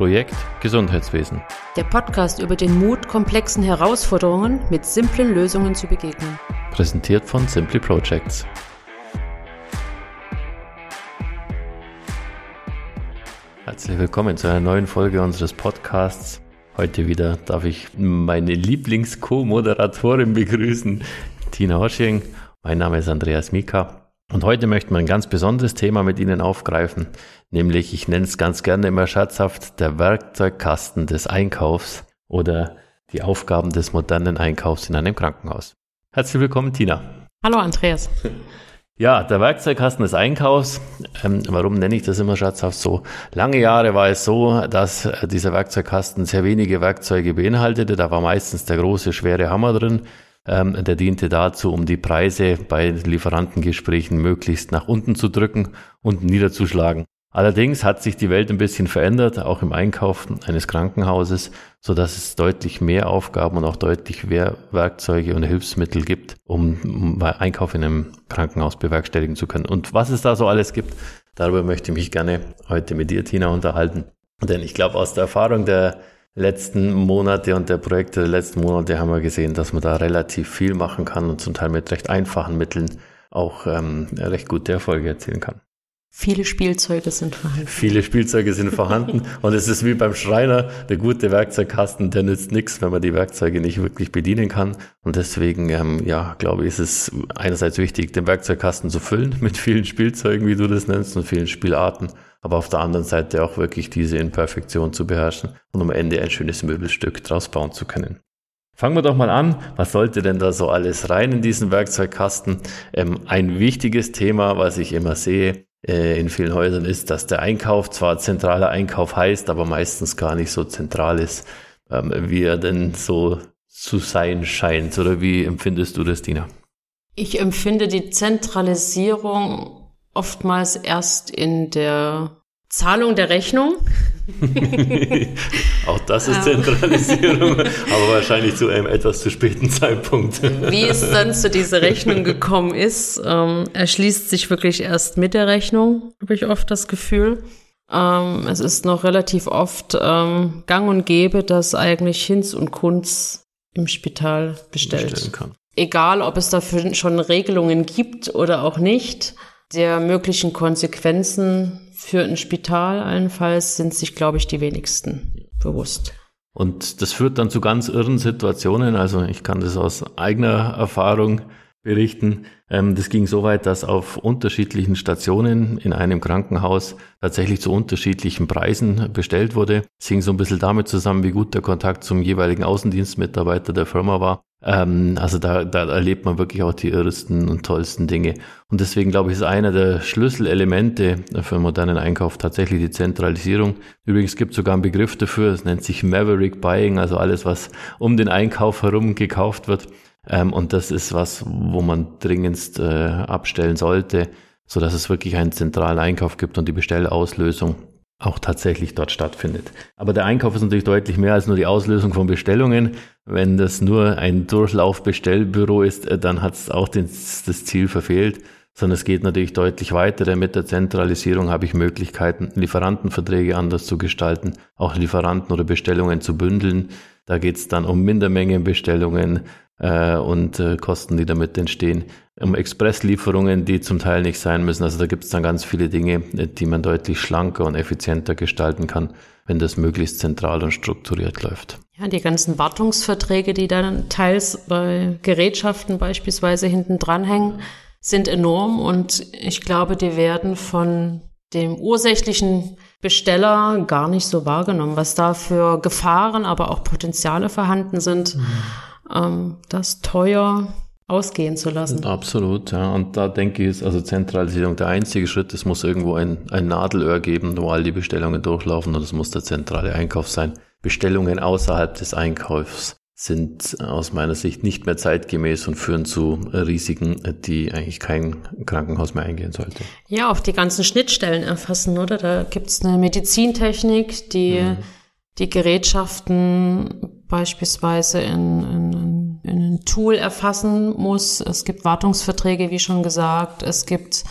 Projekt Gesundheitswesen. Der Podcast über den Mut, komplexen Herausforderungen mit simplen Lösungen zu begegnen. Präsentiert von Simply Projects. Herzlich willkommen zu einer neuen Folge unseres Podcasts. Heute wieder darf ich meine Lieblings-Co-Moderatorin begrüßen, Tina Hosching. Mein Name ist Andreas Mika. Und heute möchten wir ein ganz besonderes Thema mit Ihnen aufgreifen, nämlich, ich nenne es ganz gerne immer scherzhaft, der Werkzeugkasten des Einkaufs oder die Aufgaben des modernen Einkaufs in einem Krankenhaus. Herzlich willkommen, Tina. Hallo, Andreas. Ja, der Werkzeugkasten des Einkaufs. Ähm, warum nenne ich das immer scherzhaft so? Lange Jahre war es so, dass äh, dieser Werkzeugkasten sehr wenige Werkzeuge beinhaltete. Da war meistens der große, schwere Hammer drin. Ähm, der diente dazu, um die Preise bei Lieferantengesprächen möglichst nach unten zu drücken und niederzuschlagen. Allerdings hat sich die Welt ein bisschen verändert, auch im Einkauf eines Krankenhauses, so dass es deutlich mehr Aufgaben und auch deutlich mehr Werkzeuge und Hilfsmittel gibt, um, Einkauf in einem Krankenhaus bewerkstelligen zu können. Und was es da so alles gibt, darüber möchte ich mich gerne heute mit dir, Tina, unterhalten. Denn ich glaube, aus der Erfahrung der letzten Monate und der Projekte der letzten Monate haben wir gesehen, dass man da relativ viel machen kann und zum Teil mit recht einfachen Mitteln auch ähm, recht gute Erfolge erzielen kann. Viele Spielzeuge sind vorhanden. Viele Spielzeuge sind vorhanden und es ist wie beim Schreiner, der gute Werkzeugkasten, der nützt nichts, wenn man die Werkzeuge nicht wirklich bedienen kann. Und deswegen, ähm, ja, glaube ich, ist es einerseits wichtig, den Werkzeugkasten zu füllen mit vielen Spielzeugen, wie du das nennst, und vielen Spielarten aber auf der anderen Seite auch wirklich diese in Perfektion zu beherrschen und am Ende ein schönes Möbelstück draus bauen zu können. Fangen wir doch mal an. Was sollte denn da so alles rein in diesen Werkzeugkasten? Ähm, ein wichtiges Thema, was ich immer sehe in vielen Häusern, ist, dass der Einkauf zwar zentraler Einkauf heißt, aber meistens gar nicht so zentral ist, ähm, wie er denn so zu sein scheint. Oder wie empfindest du das, Dina? Ich empfinde die Zentralisierung oftmals erst in der Zahlung der Rechnung. Auch das ist Zentralisierung, aber wahrscheinlich zu einem etwas zu späten Zeitpunkt. Wie es dann zu dieser Rechnung gekommen ist, ähm, erschließt sich wirklich erst mit der Rechnung, habe ich oft das Gefühl. Ähm, es ist noch relativ oft ähm, gang und gäbe, dass eigentlich Hinz und Kunz im Spital bestellt. Egal, ob es dafür schon Regelungen gibt oder auch nicht der möglichen Konsequenzen für ein Spital allenfalls sind sich, glaube ich, die wenigsten bewusst. Und das führt dann zu ganz irren Situationen. Also ich kann das aus eigener Erfahrung berichten. Ähm, das ging so weit, dass auf unterschiedlichen Stationen in einem Krankenhaus tatsächlich zu unterschiedlichen Preisen bestellt wurde. Es hing so ein bisschen damit zusammen, wie gut der Kontakt zum jeweiligen Außendienstmitarbeiter der Firma war. Ähm, also da, da erlebt man wirklich auch die irrsten und tollsten Dinge. Und deswegen glaube ich, ist einer der Schlüsselelemente für einen modernen Einkauf tatsächlich die Zentralisierung. Übrigens gibt es sogar einen Begriff dafür, es nennt sich Maverick Buying, also alles, was um den Einkauf herum gekauft wird. Ähm, und das ist was, wo man dringendst äh, abstellen sollte, so dass es wirklich einen zentralen Einkauf gibt und die Bestellauslösung auch tatsächlich dort stattfindet. Aber der Einkauf ist natürlich deutlich mehr als nur die Auslösung von Bestellungen. Wenn das nur ein Durchlaufbestellbüro ist, äh, dann hat es auch den, das Ziel verfehlt, sondern es geht natürlich deutlich weiter. Denn mit der Zentralisierung habe ich Möglichkeiten, Lieferantenverträge anders zu gestalten, auch Lieferanten oder Bestellungen zu bündeln. Da geht es dann um Mindermengenbestellungen, äh, und äh, Kosten, die damit entstehen, um Expresslieferungen, die zum Teil nicht sein müssen. Also da gibt es dann ganz viele Dinge, äh, die man deutlich schlanker und effizienter gestalten kann, wenn das möglichst zentral und strukturiert läuft. Ja, die ganzen Wartungsverträge, die dann teils bei Gerätschaften beispielsweise hinten dranhängen, sind enorm und ich glaube, die werden von dem ursächlichen Besteller gar nicht so wahrgenommen, was da für Gefahren, aber auch Potenziale vorhanden sind. Mhm ähm, das teuer ausgehen zu lassen. Absolut, ja. Und da denke ich, ist also Zentralisierung der einzige Schritt. Es muss irgendwo ein, ein Nadelöhr geben, wo all die Bestellungen durchlaufen und es muss der zentrale Einkauf sein. Bestellungen außerhalb des Einkaufs sind aus meiner Sicht nicht mehr zeitgemäß und führen zu Risiken, die eigentlich kein Krankenhaus mehr eingehen sollte. Ja, auch die ganzen Schnittstellen erfassen, oder? Da gibt's eine Medizintechnik, die mhm. Die Gerätschaften beispielsweise in, in, in ein Tool erfassen muss. Es gibt Wartungsverträge, wie schon gesagt. Es gibt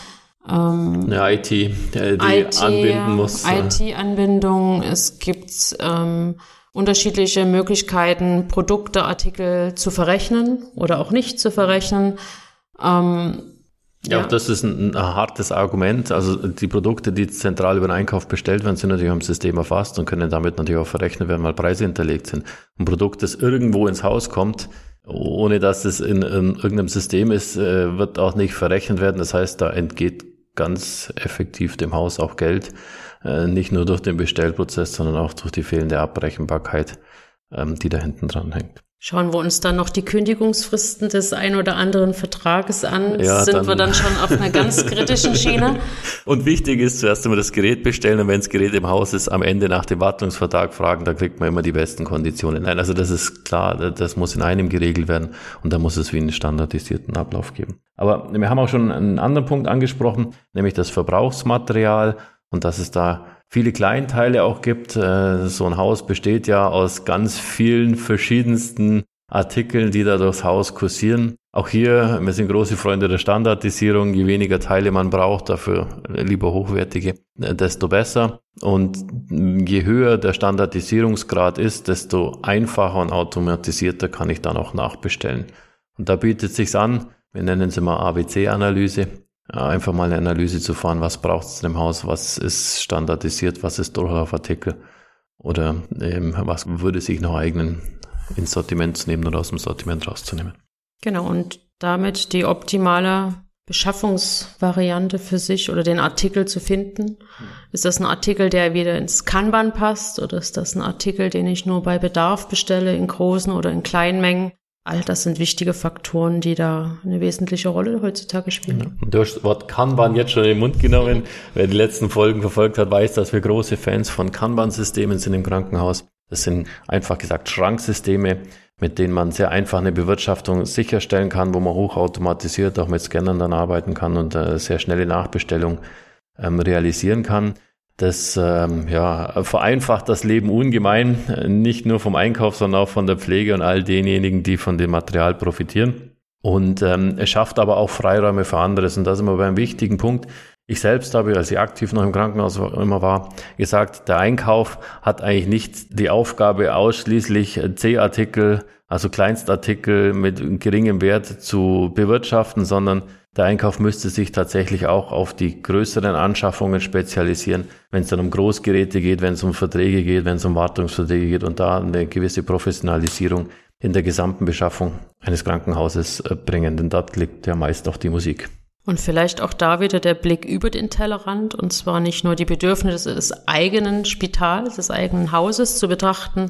Ähm, Eine IT, die IT, anbinden muss. IT-Anbindung. Es gibt ähm, unterschiedliche Möglichkeiten, Produkte, Artikel zu verrechnen oder auch nicht zu verrechnen. Ähm, ja, auch das ist ein, ein, hartes Argument. Also die Produkte, die zentral über den Einkauf bestellt werden, sind natürlich am System erfasst und können damit natürlich auch verrechnet werden, weil Preise hinterlegt sind. Ein Produkt, das irgendwo ins Haus kommt, ohne dass es in, in irgendeinem System ist, äh, wird auch nicht verrechnet werden. Das heißt, da entgeht ganz effektiv dem Haus auch Geld, äh, nicht nur durch den Bestellprozess, sondern auch durch die fehlende Abrechenbarkeit, ähm, die da hinten dran hängt. Schauen wir uns dann noch die Kündigungsfristen des ein oder anderen Vertrages an. Ja, Sind dann wir dann schon auf einer ganz kritischen Schiene? Und wichtig ist zuerst einmal das Gerät bestellen und wenn das Gerät im Haus ist, am Ende nach dem Wartungsvertrag fragen, da kriegt man immer die besten Konditionen. Nein, also das ist klar, das muss in einem geregelt werden und da muss es wie einen standardisierten Ablauf geben. Aber wir haben auch schon einen anderen Punkt angesprochen, nämlich das Verbrauchsmaterial und dass es da viele Kleinteile auch gibt. Äh, so ein Haus besteht ja aus ganz vielen verschiedensten Artikeln, die da durchs Haus kursieren. Auch hier, wir sind große Freunde der Standardisierung. Je weniger Teile man braucht, dafür lieber hochwertige, äh, desto besser. Und je höher der Standardisierungsgrad ist, desto einfacher und automatisierter kann ich dann auch nachbestellen. Und da bietet sich's an, wir nennen es immer ABC-Analyse, einfach mal eine Analyse zu fahren, was braucht es in dem Haus, was ist standardisiert, was ist Durchlaufartikel oder ähm, was würde sich noch eignen, ins Sortiment zu nehmen oder aus dem Sortiment rauszunehmen. Genau, und damit die optimale Beschaffungsvariante für sich oder den Artikel zu finden. Ist das ein Artikel, der wieder ins Kanban passt oder ist das ein Artikel, den ich nur bei Bedarf bestelle, in großen oder in kleinen Mengen? All das sind wichtige Faktoren, die da eine wesentliche Rolle heutzutage spielen. Ja. Du hast das Wort Kanban jetzt schon in den Mund genommen. Wer die letzten Folgen verfolgt hat, weiß, dass wir große Fans von Kanban-Systemen sind im Krankenhaus. Das sind einfach gesagt Schranksysteme, mit denen man sehr einfach eine Bewirtschaftung sicherstellen kann, wo man hochautomatisiert auch mit Scannern dann arbeiten kann und äh, sehr schnelle Nachbestellung ähm, realisieren kann. Das ähm, ja, vereinfacht das Leben ungemein, nicht nur vom Einkauf, sondern auch von der Pflege und all denjenigen, die von dem Material profitieren. Und ähm, es schafft aber auch Freiräume für anderes. Und da sind wir bei einem wichtigen Punkt. Ich selbst habe, als ich aktiv noch im Krankenhaus immer war, gesagt, der Einkauf hat eigentlich nicht die Aufgabe, ausschließlich C-Artikel, also Kleinstartikel mit geringem Wert zu bewirtschaften, sondern der Einkauf müsste sich tatsächlich auch auf die größeren Anschaffungen spezialisieren, wenn es dann um Großgeräte geht, wenn es um Verträge geht, wenn es um Wartungsverträge geht und da eine gewisse Professionalisierung in der gesamten Beschaffung eines Krankenhauses äh, bringen. Denn dort liegt ja meist auch die Musik. Und vielleicht auch da wieder der Blick über den Tellerrand und zwar nicht nur die Bedürfnisse des eigenen Spitals, des eigenen Hauses zu betrachten,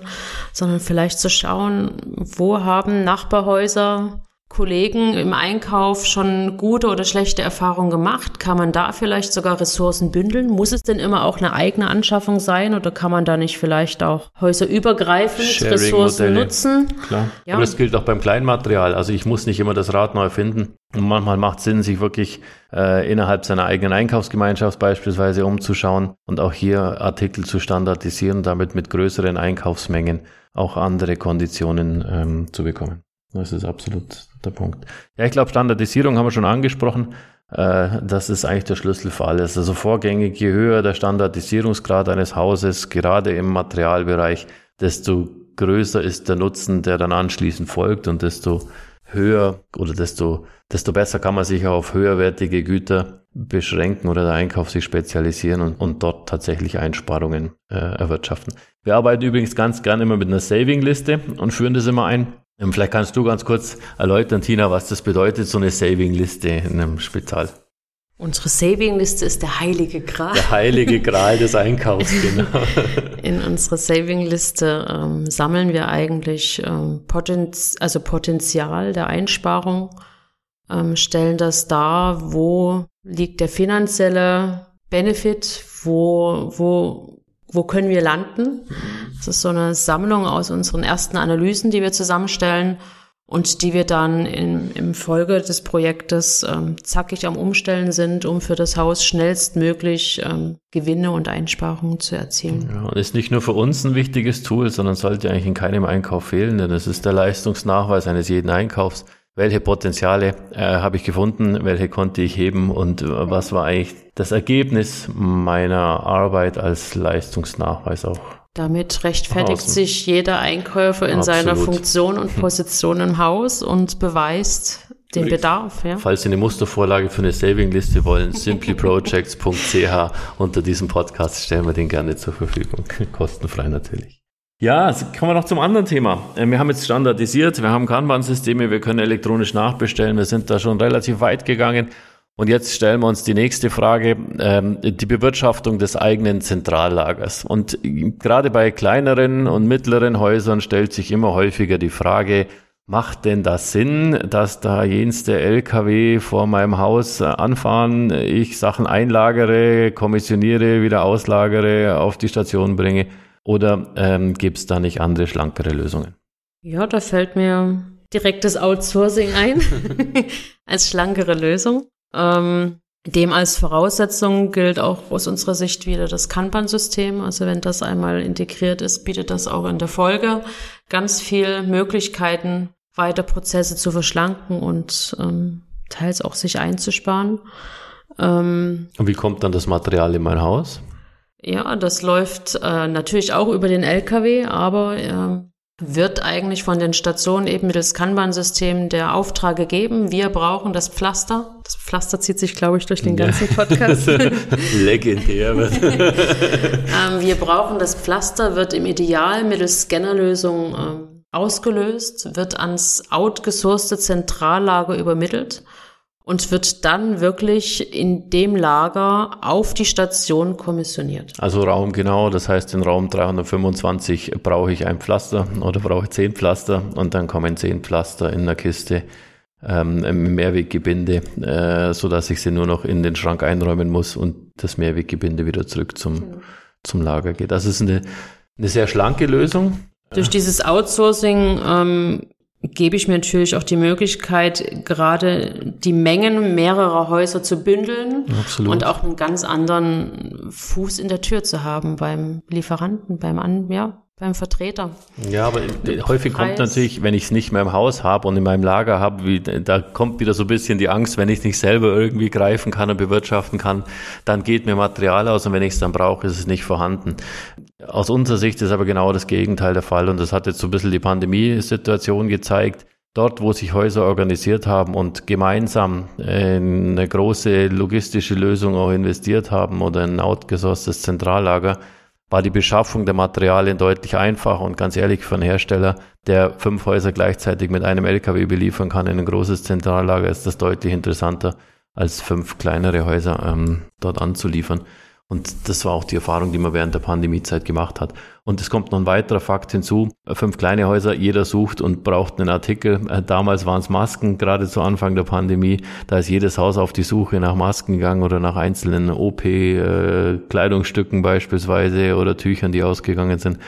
sondern vielleicht zu schauen, wo haben Nachbarhäuser Kollegen im Einkauf schon gute oder schlechte Erfahrungen gemacht? Kann man da vielleicht sogar Ressourcen bündeln? Muss es denn immer auch eine eigene Anschaffung sein oder kann man da nicht vielleicht auch häuserübergreifend Ressourcen nutzen? Klar. Ja. Aber das gilt auch beim Kleinmaterial. Also ich muss nicht immer das Rad neu finden. Und manchmal macht es Sinn, sich wirklich äh, innerhalb seiner eigenen Einkaufsgemeinschaft beispielsweise umzuschauen und auch hier Artikel zu standardisieren, damit mit größeren Einkaufsmengen auch andere Konditionen ähm, zu bekommen. Das ist absolut der Punkt. Ja, ich glaube, Standardisierung haben wir schon angesprochen. Äh, das ist eigentlich der Schlüssel für alles. Also vorgängig, je höher der Standardisierungsgrad eines Hauses, gerade im Materialbereich, desto größer ist der Nutzen, der dann anschließend folgt und desto höher oder desto, desto besser kann man sich auf höherwertige Güter beschränken oder der Einkauf sich spezialisieren und, und dort tatsächlich Einsparungen äh, erwirtschaften. Wir arbeiten übrigens ganz gerne immer mit einer Saving-Liste und führen das immer ein. Ähm, vielleicht kannst du ganz kurz erläutern, Tina, was das bedeutet, so eine Saving-Liste in einem Spital. Unsere Saving-Liste ist der heilige Gral. Der heilige Gral des Einkaufs, genau. In unserer Saving-Liste ähm, sammeln wir eigentlich ähm, Potenz also Potenzial der Einsparung, ähm, stellen das dar, wo liegt der finanzielle Benefit, wo, wo wo können wir landen? Das ist so eine Sammlung aus unseren ersten Analysen, die wir zusammenstellen und die wir dann in, im Folge des Projektes ähm, zackig am Umstellen sind, um für das Haus schnellstmöglich ähm, Gewinne und Einsparungen zu erzielen. Ja, und ist nicht nur für uns ein wichtiges Tool, sondern sollte eigentlich in keinem Einkauf fehlen, denn es ist der Leistungsnachweis eines jeden Einkaufs. Welche Potenziale äh, habe ich gefunden, welche konnte ich heben und äh, was war eigentlich das Ergebnis meiner Arbeit als Leistungsnachweis auch. Damit rechtfertigt sich jeder Einkäufer in Absolut. seiner Funktion und Position im Haus und beweist den Bedarf. Ja. Falls Sie eine Mustervorlage für eine Saving-Liste wollen, simplyprojects.ch unter diesem Podcast stellen wir den gerne zur Verfügung. Kostenfrei natürlich. Ja, kommen wir noch zum anderen Thema. Äh, wir haben jetzt standardisiert, wir haben Kanban-Systeme, wir können elektronisch nachbestellen, wir sind da schon relativ weit gegangen. Und jetzt stellen wir uns die nächste Frage, ähm, die Bewirtschaftung des eigenen Zentrallagers. Und gerade bei kleineren und mittleren Häusern stellt sich immer häufiger die Frage, macht denn das Sinn, dass da jenste LKW vor meinem Haus äh, anfahren, ich Sachen einlagere, kommissioniere, wieder auslagere, auf die Station bringe? Oder ähm, gibt es da nicht andere, schlankere Lösungen? Ja, da fällt mir direkt das Outsourcing ein als schlankere Lösung. Ähm, dem als Voraussetzung gilt auch aus unserer Sicht wieder das Kanban-System. Also wenn das einmal integriert ist, bietet das auch in der Folge ganz viel Möglichkeiten, weiter Prozesse zu verschlanken und ähm, teils auch sich einzusparen. Ähm, und wie kommt dann das Material in mein Haus? Ja, das läuft äh, natürlich auch über den LKW, aber äh, wird eigentlich von den Stationen eben mittels Kanban-System der Auftrag gegeben. Wir brauchen das Pflaster. Das Pflaster zieht sich, glaube ich, durch den ganzen Podcast. Legendär. ähm, wir brauchen das Pflaster, wird im Ideal mittels Scannerlösung äh, ausgelöst, wird ans outgesourcete Zentrallager übermittelt und wird dann wirklich in dem Lager auf die Station kommissioniert. Also Raum genau, das heißt in Raum 325 brauche ich ein Pflaster oder brauche ich zehn Pflaster und dann kommen zehn Pflaster in der Kiste ähm, im Mehrweggebinde, äh, so dass ich sie nur noch in den Schrank einräumen muss und das Mehrweggebinde wieder zurück zum, genau. zum Lager geht. Das ist eine, eine sehr schlanke Lösung. Durch dieses Outsourcing ähm, gebe ich mir natürlich auch die Möglichkeit, gerade die Mengen mehrerer Häuser zu bündeln Absolut. und auch einen ganz anderen Fuß in der Tür zu haben beim Lieferanten, beim An ja, beim Vertreter. Ja, aber häufig Preis. kommt natürlich, wenn ich es nicht mehr im Haus habe und in meinem Lager habe, wie, da kommt wieder so ein bisschen die Angst, wenn ich es nicht selber irgendwie greifen kann und bewirtschaften kann, dann geht mir Material aus und wenn ich es dann brauche, ist es nicht vorhanden. Aus unserer Sicht ist aber genau das Gegenteil der Fall und das hat jetzt so ein bisschen die Pandemiesituation gezeigt. Dort, wo sich Häuser organisiert haben und gemeinsam in eine große logistische Lösung auch investiert haben oder ein outgesourcetes Zentrallager, war die Beschaffung der Materialien deutlich einfacher und ganz ehrlich für einen Hersteller, der fünf Häuser gleichzeitig mit einem LKW beliefern kann in ein großes Zentrallager, ist das deutlich interessanter als fünf kleinere Häuser ähm, dort anzuliefern. Und das war auch die Erfahrung, die man während der Pandemiezeit gemacht hat. Und es kommt noch ein weiterer Fakt hinzu. Fünf kleine Häuser, jeder sucht und braucht einen Artikel. Äh, damals waren es Masken, gerade zu Anfang der Pandemie. Da ist jedes Haus auf die Suche nach Masken gegangen oder nach einzelnen OP-Kleidungsstücken äh, beispielsweise oder Tüchern, die ausgegangen sind.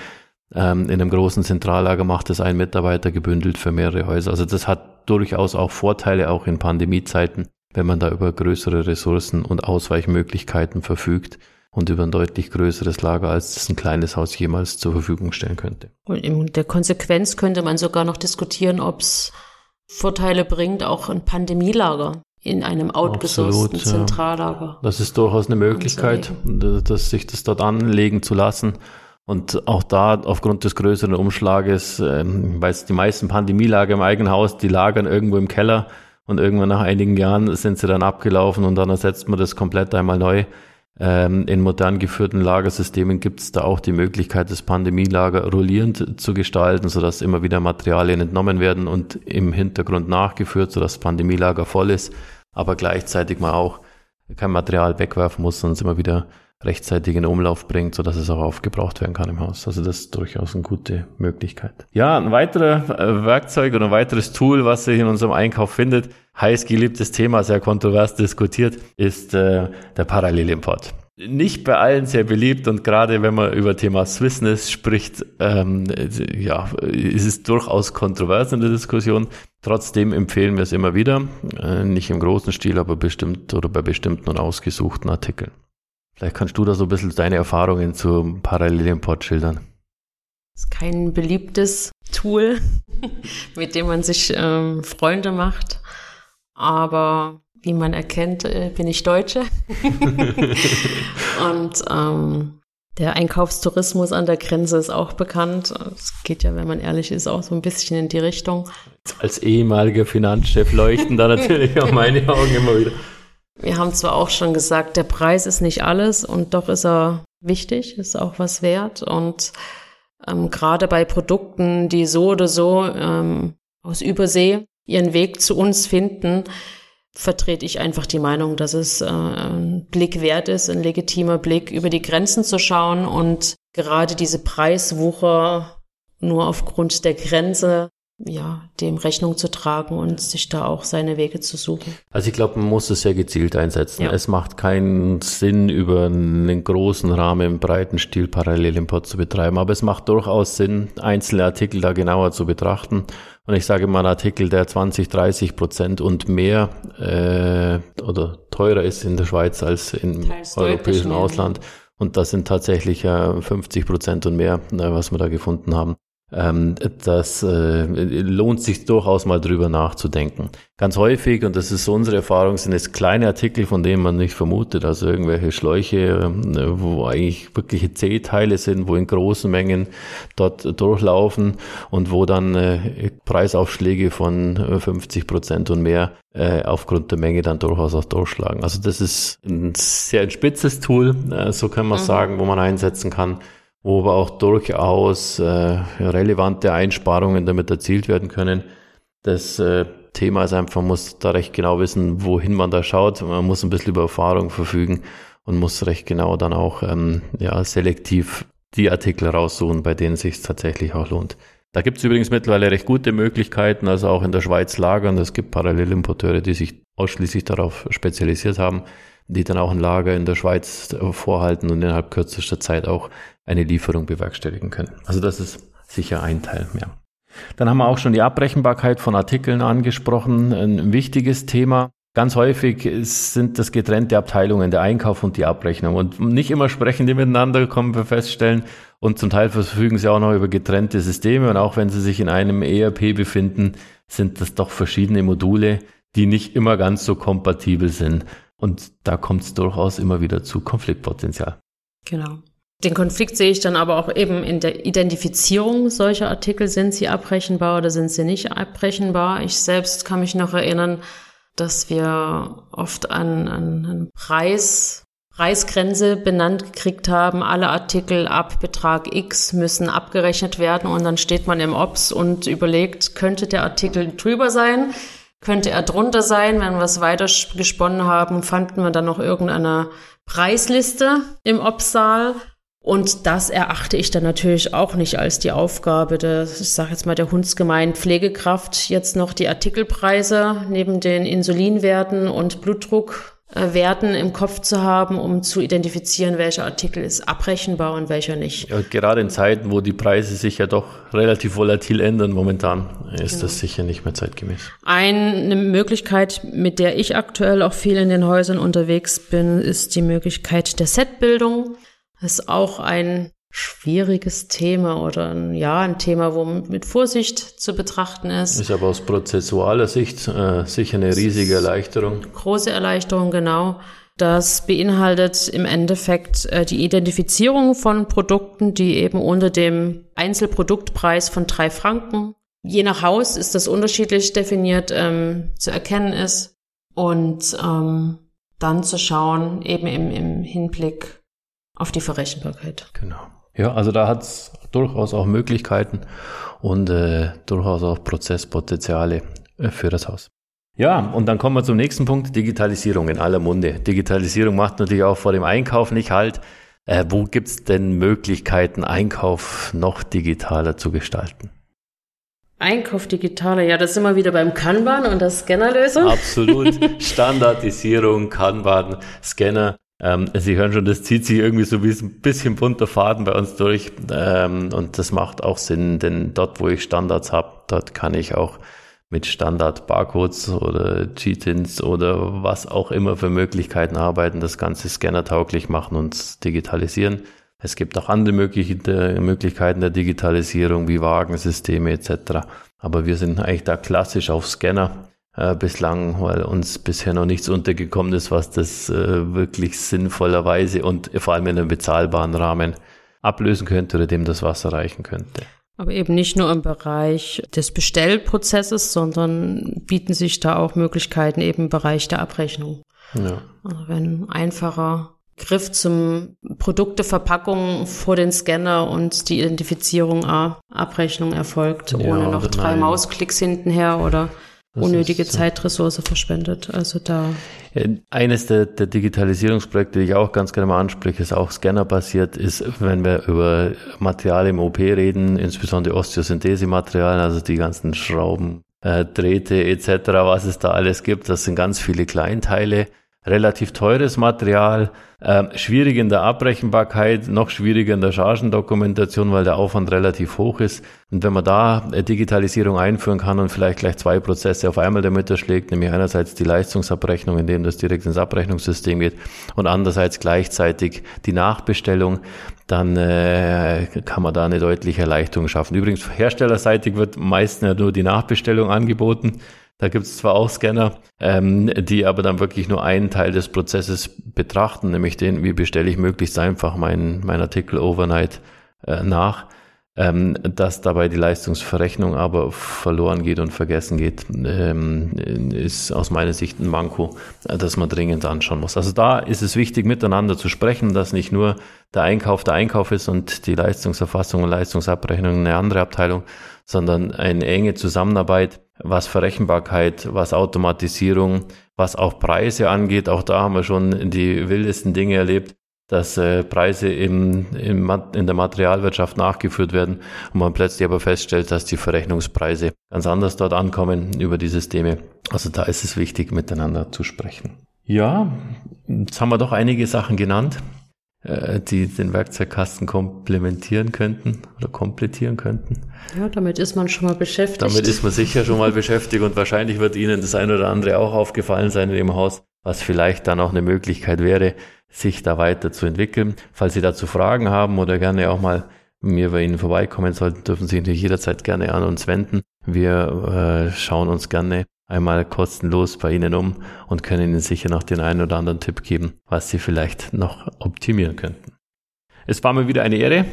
Ähm, in einem großen Zentrallager macht es ein Mitarbeiter gebündelt für mehrere Häuser. Also das hat durchaus auch Vorteile, auch in Pandemiezeiten wenn man da über größere Ressourcen und Ausweichmöglichkeiten verfügt und über ein deutlich größeres Lager, als das ein kleines Haus jemals zur Verfügung stellen könnte. Und in der Konsequenz könnte man sogar noch diskutieren, ob es Vorteile bringt, auch ein Pandemielager in einem outgesourceten ja. Zentrallager. Das ist durchaus eine Möglichkeit, dass sich das dort anlegen zu lassen. Und auch da aufgrund des größeren Umschlages, ähm, weil die meisten Pandemielager im eigenen Haus, die lagern irgendwo im Keller und irgendwann nach einigen Jahren sind sie dann abgelaufen und dann ersetzt man das komplett einmal neu. Ähm, in modern geführten Lagersystemen gibt es da auch die Möglichkeit, das Pandemielager rollierend zu gestalten, sodass immer wieder Materialien entnommen werden und im Hintergrund nachgeführt, sodass das Pandemielager voll ist, aber gleichzeitig man auch kein Material wegwerfen muss, sondern es immer wieder rechtzeitig in Umlauf bringt, sodass es auch aufgebraucht werden kann im Haus. Also das ist durchaus eine gute Möglichkeit. Ja, ein weiterer äh, Werkzeug oder ein weiteres Tool, was sich in unserem Einkauf findet, heiß geliebtes Thema, sehr kontrovers diskutiert, ist äh, der Parallelimport. Nicht bei allen sehr beliebt und gerade wenn man über Thema Swissness spricht, ähm, ja, ist es durchaus kontrovers in der Diskussion. Trotzdem empfehlen wir es immer wieder, äh, nicht im großen Stil, aber bestimmt oder bei bestimmten und ausgesuchten Artikeln. Vielleicht kannst du da so ein bisschen deine Erfahrungen zum Parallelimport schildern. Ist kein beliebtes Tool, mit dem man sich ähm, Freunde macht. Aber wie man erkennt, äh, bin ich Deutsche. und ähm, der Einkaufstourismus an der Grenze ist auch bekannt. Es geht ja, wenn man ehrlich ist, auch so ein bisschen in die Richtung. Als ehemaliger Finanzchef leuchten da natürlich auch meine Augen immer wieder. Wir haben zwar auch schon gesagt, der Preis ist nicht alles und doch ist er wichtig, ist auch was wert. Und ähm, gerade bei Produkten, die so oder so ähm, aus Übersee ihren Weg zu uns finden, vertrete ich einfach die Meinung, dass es äh, ein Blick wert ist, ein legitimer Blick über die Grenzen zu schauen und gerade diese Preiswucher nur aufgrund der Grenze ja, dem Rechnung zu tragen und sich da auch seine Wege zu suchen. Also ich glaube, man muss es sehr gezielt einsetzen. Ja. Es macht keinen Sinn, über einen großen Rahmen im breiten Stil Parallelimport zu betreiben, aber es macht durchaus Sinn, einzelne Artikel da genauer zu betrachten. Und ich sage mal, ein Artikel, der 20, 30 Prozent und mehr äh, oder teurer ist in der Schweiz als im europäischen Ausland. Und das sind tatsächlich äh, 50 Prozent und mehr, äh, was wir da gefunden haben. Ähm, das äh, lohnt sich durchaus mal drüber nachzudenken. Ganz häufig, und das ist unsere Erfahrung, sind es kleine Artikel, von denen man nicht vermutet, also irgendwelche Schläuche, äh, wo eigentlich wirkliche C-Teile sind, wo in großen Mengen dort durchlaufen und wo dann äh, Preisaufschläge von 50 Prozent und mehr aufgrund der Menge dann durchaus auch durchschlagen. Also das ist ein sehr spitzes Tool, so kann man mhm. sagen, wo man einsetzen kann wo aber auch durchaus äh, relevante Einsparungen damit erzielt werden können. Das äh, Thema ist einfach, man muss da recht genau wissen, wohin man da schaut. Man muss ein bisschen über Erfahrung verfügen und muss recht genau dann auch ähm, ja, selektiv die Artikel raussuchen, bei denen es sich tatsächlich auch lohnt. Da gibt es übrigens mittlerweile recht gute Möglichkeiten, also auch in der Schweiz lagern. Es gibt Parallelimporteure, die sich ausschließlich darauf spezialisiert haben, die dann auch ein Lager in der Schweiz vorhalten und innerhalb kürzester Zeit auch eine Lieferung bewerkstelligen können. Also das ist sicher ein Teil mehr. Dann haben wir auch schon die Abbrechenbarkeit von Artikeln angesprochen, ein wichtiges Thema. Ganz häufig sind das getrennte Abteilungen, der Einkauf und die Abrechnung. Und nicht immer sprechen die miteinander, kommen wir feststellen. Und zum Teil verfügen sie auch noch über getrennte Systeme. Und auch wenn sie sich in einem ERP befinden, sind das doch verschiedene Module, die nicht immer ganz so kompatibel sind. Und da kommt es durchaus immer wieder zu Konfliktpotenzial. Genau. Den Konflikt sehe ich dann aber auch eben in der Identifizierung solcher Artikel. Sind sie abbrechenbar oder sind sie nicht abbrechenbar? Ich selbst kann mich noch erinnern, dass wir oft an, an, an Preis, Preisgrenze benannt gekriegt haben. Alle Artikel ab Betrag X müssen abgerechnet werden und dann steht man im Ops und überlegt, könnte der Artikel drüber sein? Könnte er drunter sein? Wenn wir es weiter gesponnen haben, fanden wir dann noch irgendeine Preisliste im Ops-Saal und das erachte ich dann natürlich auch nicht als die Aufgabe des, ich sage jetzt mal, der Hundsgemeinen Pflegekraft, jetzt noch die Artikelpreise neben den Insulinwerten und Blutdruckwerten im Kopf zu haben, um zu identifizieren, welcher Artikel ist abrechenbar und welcher nicht. Ja, gerade in Zeiten, wo die Preise sich ja doch relativ volatil ändern momentan, ist genau. das sicher nicht mehr zeitgemäß. Eine Möglichkeit, mit der ich aktuell auch viel in den Häusern unterwegs bin, ist die Möglichkeit der Setbildung ist auch ein schwieriges Thema oder ein, ja, ein Thema, wo mit Vorsicht zu betrachten ist. Ist aber aus prozessualer Sicht äh, sicher eine riesige Erleichterung. Große Erleichterung, genau. Das beinhaltet im Endeffekt äh, die Identifizierung von Produkten, die eben unter dem Einzelproduktpreis von drei Franken, je nach Haus ist das unterschiedlich definiert, ähm, zu erkennen ist. Und ähm, dann zu schauen, eben im, im Hinblick auf die Verrechenbarkeit. Genau. Ja, also da hat es durchaus auch Möglichkeiten und äh, durchaus auch Prozesspotenziale äh, für das Haus. Ja, und dann kommen wir zum nächsten Punkt, Digitalisierung in aller Munde. Digitalisierung macht natürlich auch vor dem Einkauf nicht halt. Äh, wo es denn Möglichkeiten, Einkauf noch digitaler zu gestalten? Einkauf digitaler, ja, das sind wir wieder beim Kanban und der Scannerlösung. Absolut. Standardisierung, Kanban, Scanner. Ähm, Sie hören schon, das zieht sich irgendwie so wie ein bisschen bunter Faden bei uns durch. Ähm, und das macht auch Sinn, denn dort, wo ich Standards habe, dort kann ich auch mit Standard-Barcodes oder GTINs oder was auch immer für Möglichkeiten arbeiten, das Ganze scannertauglich machen und digitalisieren. Es gibt auch andere Möglichkeiten der Digitalisierung wie Wagensysteme etc. Aber wir sind eigentlich da klassisch auf Scanner äh, bislang, weil uns bisher noch nichts untergekommen ist, was das äh, wirklich sinnvollerweise und vor allem in einem bezahlbaren Rahmen ablösen könnte oder dem das Wasser reichen könnte. Aber eben nicht nur im Bereich des Bestellprozesses, sondern bieten sich da auch Möglichkeiten eben im Bereich der Abrechnung. Ja. Also wenn einfacher Griff zum Produkteverpackung vor den Scanner und die Identifizierung A, Abrechnung erfolgt, ja, ohne noch drei nein. Mausklicks hintenher oder das unnötige ist, Zeitressource verschwendet. Also da. Eines der, der Digitalisierungsprojekte, die ich auch ganz gerne mal anspreche, ist auch scannerbasiert, ist, wenn wir über Material im OP reden, insbesondere Osteosynthesematerialien, also die ganzen Schrauben, äh, Drähte etc., was es da alles gibt. Das sind ganz viele Kleinteile relativ teures Material, äh, schwierig in der Abrechenbarkeit, noch schwieriger in der Chargendokumentation, weil der Aufwand relativ hoch ist. Und wenn man da Digitalisierung einführen kann und vielleicht gleich zwei Prozesse auf einmal damit erschlägt, nämlich einerseits die Leistungsabrechnung, indem das direkt ins Abrechnungssystem geht und andererseits gleichzeitig die Nachbestellung, dann äh, kann man da eine deutliche Erleichterung schaffen. Übrigens, herstellerseitig wird meistens ja nur die Nachbestellung angeboten. Da gibt es zwar auch Scanner, ähm, die aber dann wirklich nur einen Teil des Prozesses betrachten, nämlich den, wie bestelle ich möglichst einfach meinen mein Artikel overnight äh, nach, ähm, dass dabei die Leistungsverrechnung aber verloren geht und vergessen geht, ähm, ist aus meiner Sicht ein Manko, das man dringend anschauen muss. Also da ist es wichtig, miteinander zu sprechen, dass nicht nur der Einkauf der Einkauf ist und die Leistungserfassung und Leistungsabrechnung eine andere Abteilung, sondern eine enge Zusammenarbeit was Verrechenbarkeit, was Automatisierung, was auch Preise angeht. Auch da haben wir schon die wildesten Dinge erlebt, dass äh, Preise im, im, in der Materialwirtschaft nachgeführt werden und man plötzlich aber feststellt, dass die Verrechnungspreise ganz anders dort ankommen über die Systeme. Also da ist es wichtig, miteinander zu sprechen. Ja, jetzt haben wir doch einige Sachen genannt. Äh, die den Werkzeugkasten komplementieren könnten oder komplettieren könnten. Ja, damit ist man schon mal beschäftigt. Damit ist man sicher schon mal beschäftigt und wahrscheinlich wird Ihnen das eine oder andere auch aufgefallen sein in Ihrem Haus, was vielleicht dann auch eine Möglichkeit wäre, sich da weiterzuentwickeln. Falls Sie dazu Fragen haben oder gerne auch mal mir bei Ihnen vorbeikommen sollten, dürfen Sie sich jederzeit gerne an uns wenden. Wir äh, schauen uns gerne einmal kostenlos bei Ihnen um und können Ihnen sicher noch den einen oder anderen Tipp geben, was Sie vielleicht noch optimieren könnten. Es war mir wieder eine Ehre.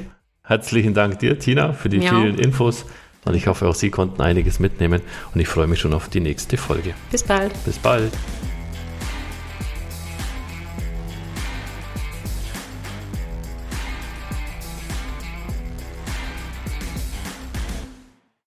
Herzlichen Dank dir, Tina, für die ja. vielen Infos. Und ich hoffe, auch Sie konnten einiges mitnehmen. Und ich freue mich schon auf die nächste Folge. Bis bald. Bis bald.